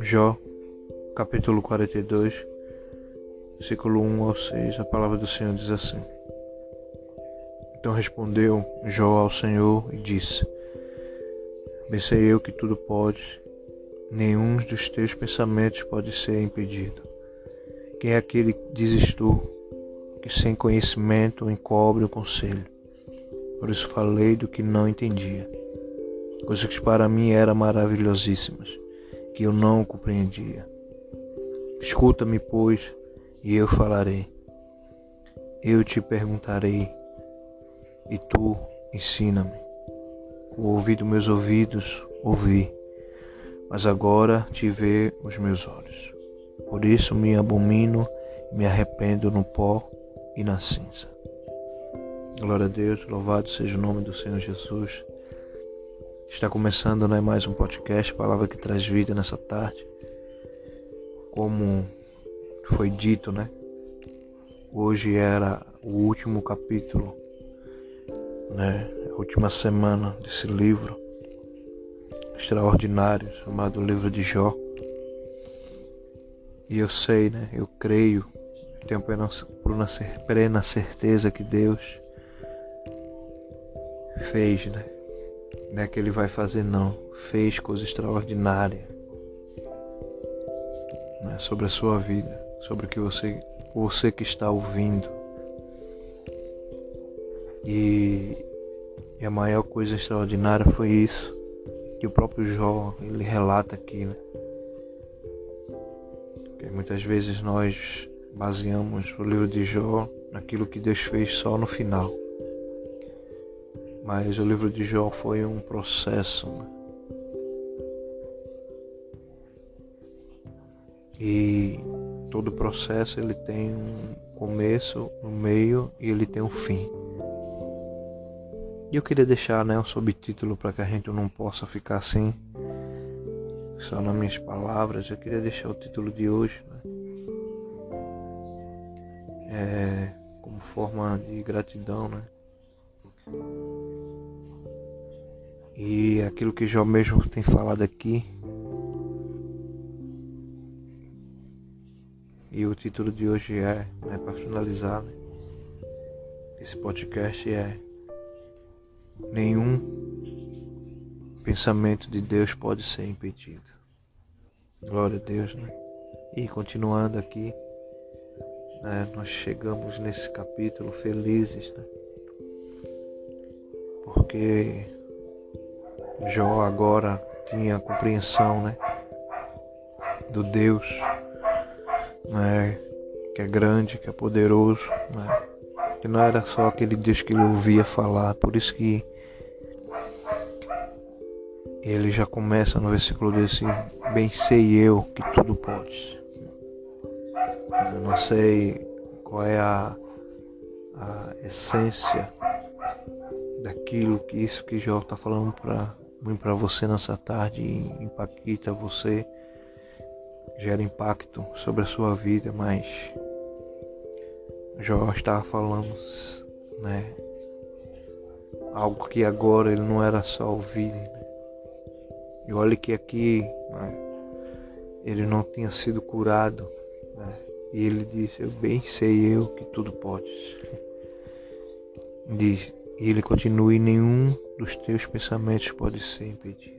Jó, capítulo 42, versículo 1 ao 6, a palavra do Senhor diz assim: Então respondeu Jó ao Senhor e disse: Bem sei eu que tudo pode, nenhum dos teus pensamentos pode ser impedido. Quem é aquele, dizes tu, que sem conhecimento encobre o conselho? Por isso falei do que não entendia, coisas que para mim eram maravilhosíssimas que eu não compreendia. Escuta-me, pois, e eu falarei. Eu te perguntarei, e tu ensina-me. O ouvido meus ouvidos ouvi, mas agora te vê os meus olhos. Por isso me abomino e me arrependo no pó e na cinza. Glória a Deus, louvado seja o nome do Senhor Jesus. Está começando né, mais um podcast, Palavra que traz vida nessa tarde. Como foi dito, né? Hoje era o último capítulo, né? A última semana desse livro extraordinário chamado Livro de Jó. E eu sei, né? Eu creio, tenho plena certeza que Deus fez, né? Não é que ele vai fazer, não. Fez coisa extraordinária né, sobre a sua vida, sobre o que você, você que está ouvindo. E, e a maior coisa extraordinária foi isso que o próprio Jó ele relata aqui, né? Que muitas vezes nós baseamos o livro de Jó naquilo que Deus fez só no final. Mas o livro de Jó foi um processo. Né? E todo processo ele tem um começo, um meio e ele tem um fim. E eu queria deixar né, um subtítulo para que a gente não possa ficar assim, só nas minhas palavras. Eu queria deixar o título de hoje, né? é, como forma de gratidão, né? E aquilo que Jó mesmo tem falado aqui. E o título de hoje é, né, para finalizar, né, esse podcast é Nenhum pensamento de Deus pode ser impedido. Glória a Deus, né? E continuando aqui, né, nós chegamos nesse capítulo felizes, né? Porque Jó agora tinha compreensão, né? Do Deus, né? Que é grande, que é poderoso, né? Que não era só aquele Deus que ele ouvia falar, por isso que ele já começa no versículo desse bem sei eu que tudo pode. Eu não sei qual é a, a essência daquilo que isso que Jó está falando para ruim para você nessa tarde impacta você, gera impacto sobre a sua vida, mas Jó estava falando, né? Algo que agora ele não era só ouvir, né? E olha que aqui né, ele não tinha sido curado, né? E ele disse, eu bem sei eu que tudo podes. Diz, e ele continua e nenhum dos teus pensamentos pode ser impedido.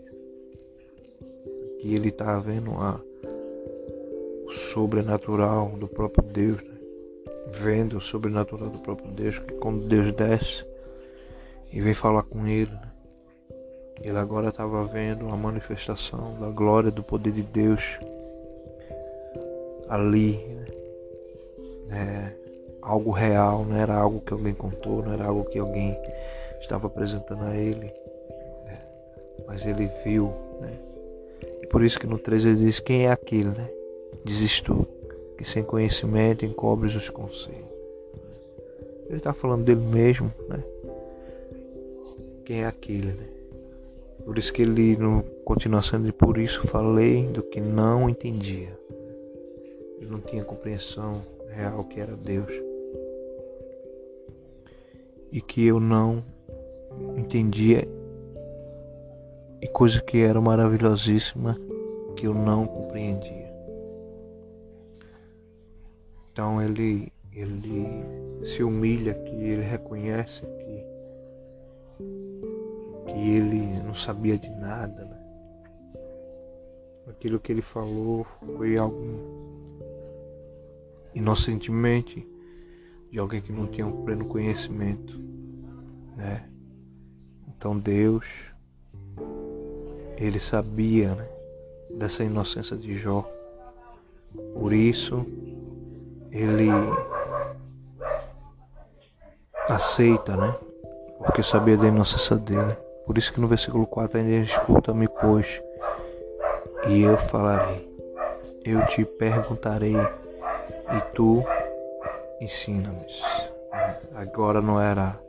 Que ele está vendo a, o sobrenatural do próprio Deus, né? vendo o sobrenatural do próprio Deus, que quando Deus desce e vem falar com ele, né? ele agora estava vendo a manifestação da glória do poder de Deus ali, né? É, algo real, não era algo que alguém contou, não era algo que alguém estava apresentando a ele, né? mas ele viu, né? E por isso que no 13 ele diz: Quem é aquele, né? Que sem conhecimento encobres os conselhos. Ele está falando dele mesmo, né? Quem é aquele, né? Por isso que ele, no continuação de por isso falei do que não entendia. Ele não tinha compreensão real que era Deus e que eu não entendia e coisa que era maravilhosíssima que eu não compreendia. Então ele ele se humilha que ele reconhece que que ele não sabia de nada, né? Aquilo que ele falou foi algo inocentemente de alguém que não tinha um pleno conhecimento, né? Então Deus, ele sabia né, dessa inocência de Jó. Por isso, ele aceita, né? Porque sabia da inocência dele. Por isso que no versículo 4 ainda escuta-me, pois, e eu falarei. Eu te perguntarei e tu ensina-me. Agora não era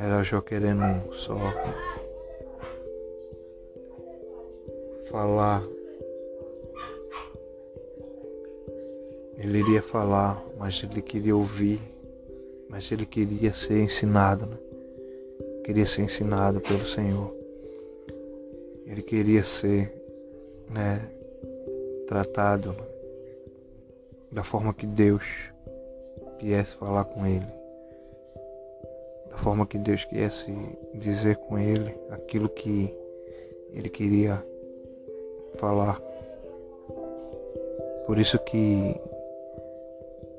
era Jó querendo só falar. Ele iria falar, mas ele queria ouvir, mas ele queria ser ensinado, né? Queria ser ensinado pelo Senhor. Ele queria ser, né, tratado da forma que Deus viesse falar com ele forma que Deus quisesse dizer com ele aquilo que ele queria falar. Por isso que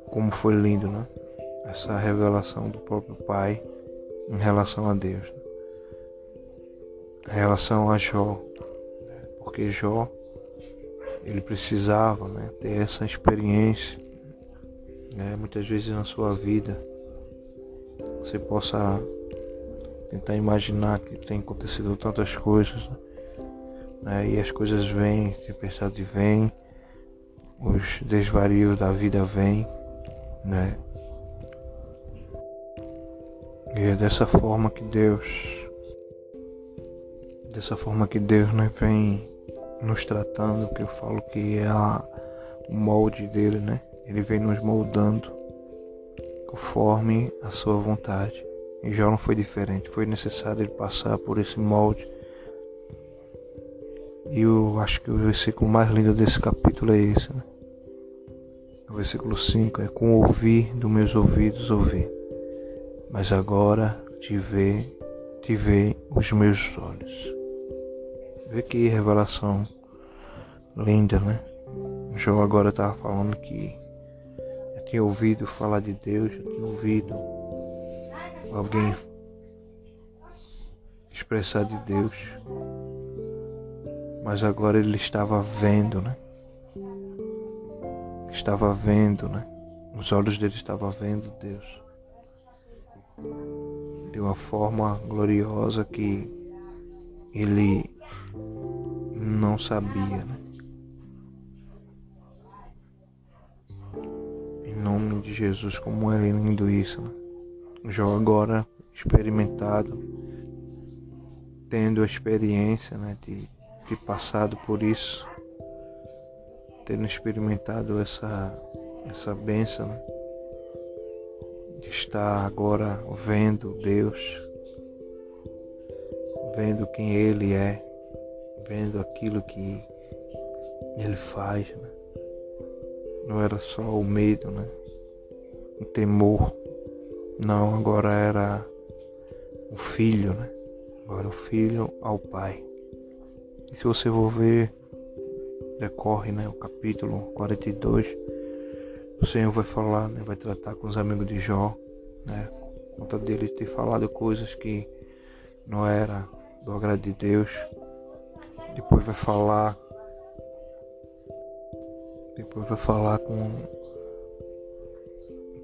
como foi lindo, né? Essa revelação do próprio Pai em relação a Deus. Né? Em relação a Jó. Né? Porque Jó ele precisava né, ter essa experiência né, muitas vezes na sua vida você possa tentar imaginar que tem acontecido tantas coisas né? e as coisas vêm, tempestade vem, os desvarios da vida vêm, né? E é dessa forma que Deus, dessa forma que Deus né, vem nos tratando, que eu falo que é a, o molde dele, né? Ele vem nos moldando conforme a sua vontade. E Jó não foi diferente, foi necessário ele passar por esse molde. E eu acho que o versículo mais lindo desse capítulo é esse, né? O versículo 5 é com ouvir dos meus ouvidos ouvir, mas agora te vê, te vê os meus olhos. Vê que revelação linda, né? Jó agora estava falando que tinha ouvido falar de Deus, eu tinha ouvido alguém expressar de Deus, mas agora ele estava vendo, né? Estava vendo, né? Os olhos dele estavam vendo Deus de uma forma gloriosa que ele não sabia, né? nome de Jesus, como é lindo isso. Né? Jó agora experimentado, tendo a experiência né, de ter passado por isso, tendo experimentado essa, essa benção, né, de estar agora vendo Deus, vendo quem Ele é, vendo aquilo que Ele faz. Né? Não era só o medo, né? o temor. Não, agora era o filho, né? Agora o filho ao pai. E se você for ver, decorre né, o capítulo 42, o Senhor vai falar, né, vai tratar com os amigos de Jó, né? Conta dele ter falado coisas que não era do agrado de Deus. Depois vai falar. Depois vai falar com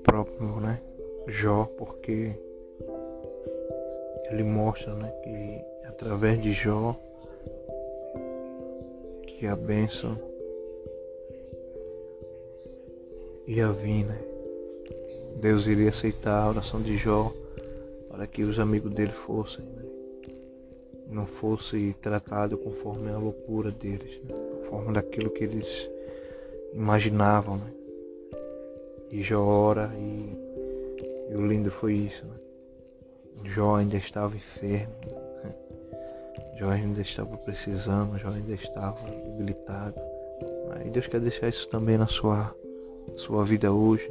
próprio né, Jó, porque ele mostra né, que através de Jó que a bênção ia vir, né? Deus iria aceitar a oração de Jó para que os amigos dele fossem, né? Não fosse tratado conforme a loucura deles, né? conforme daquilo que eles imaginavam, né? E Jó ora e, e o lindo foi isso, né? Jó ainda estava enfermo, Jó ainda estava precisando, Jó ainda estava debilitado. E Deus quer deixar isso também na sua, sua vida hoje.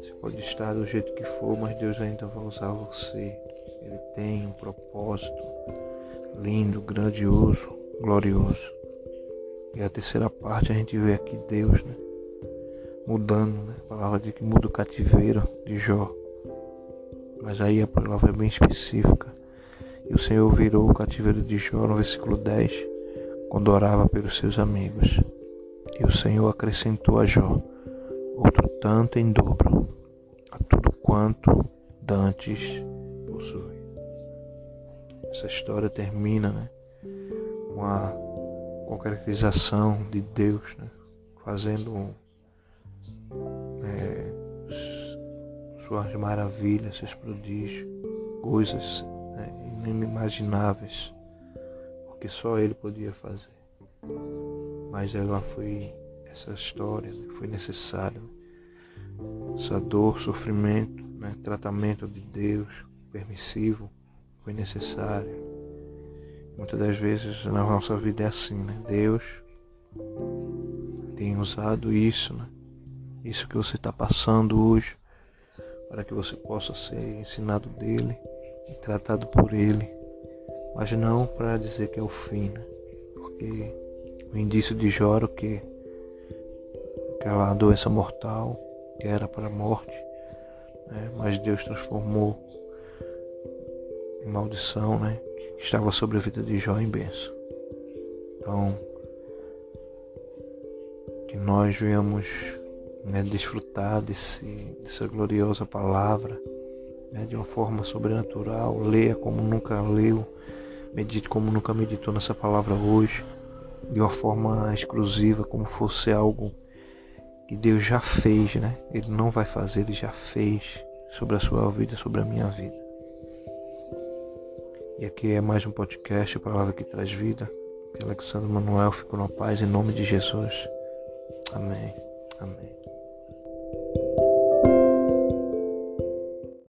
Você pode estar do jeito que for, mas Deus ainda vai usar você. Ele tem um propósito lindo, grandioso, glorioso. E a terceira parte a gente vê aqui Deus, né? Mudando, né? A palavra de que muda o cativeiro de Jó. Mas aí a palavra é bem específica. E o Senhor virou o cativeiro de Jó no versículo 10, quando orava pelos seus amigos. E o Senhor acrescentou a Jó outro tanto em dobro a tudo quanto dantes possui. Essa história termina né, com a concretização de Deus, né, fazendo é, suas maravilhas, seus prodígios, coisas né, inimagináveis, porque só Ele podia fazer. Mas ela foi essa história, né, foi necessária, essa dor, sofrimento, né, tratamento de Deus permissivo foi necessário. Muitas das vezes na nossa vida é assim, né? Deus tem usado isso, né? Isso que você está passando hoje, para que você possa ser ensinado dele e tratado por ele, mas não para dizer que é o fim, né? Porque o indício de Jó era o que? Aquela doença mortal que era para a morte, né? mas Deus transformou maldição, né? Que estava sobre a vida de Jó em benção. Então, que nós venhamos né, desfrutar desse, dessa gloriosa palavra né, de uma forma sobrenatural. Leia como nunca leu, medite como nunca meditou nessa palavra hoje, de uma forma exclusiva, como fosse algo que Deus já fez, né? Ele não vai fazer, ele já fez sobre a sua vida, sobre a minha vida. E aqui é mais um podcast, a palavra que traz vida. Que Alexandre Manuel ficou na paz em nome de Jesus. Amém. Amém.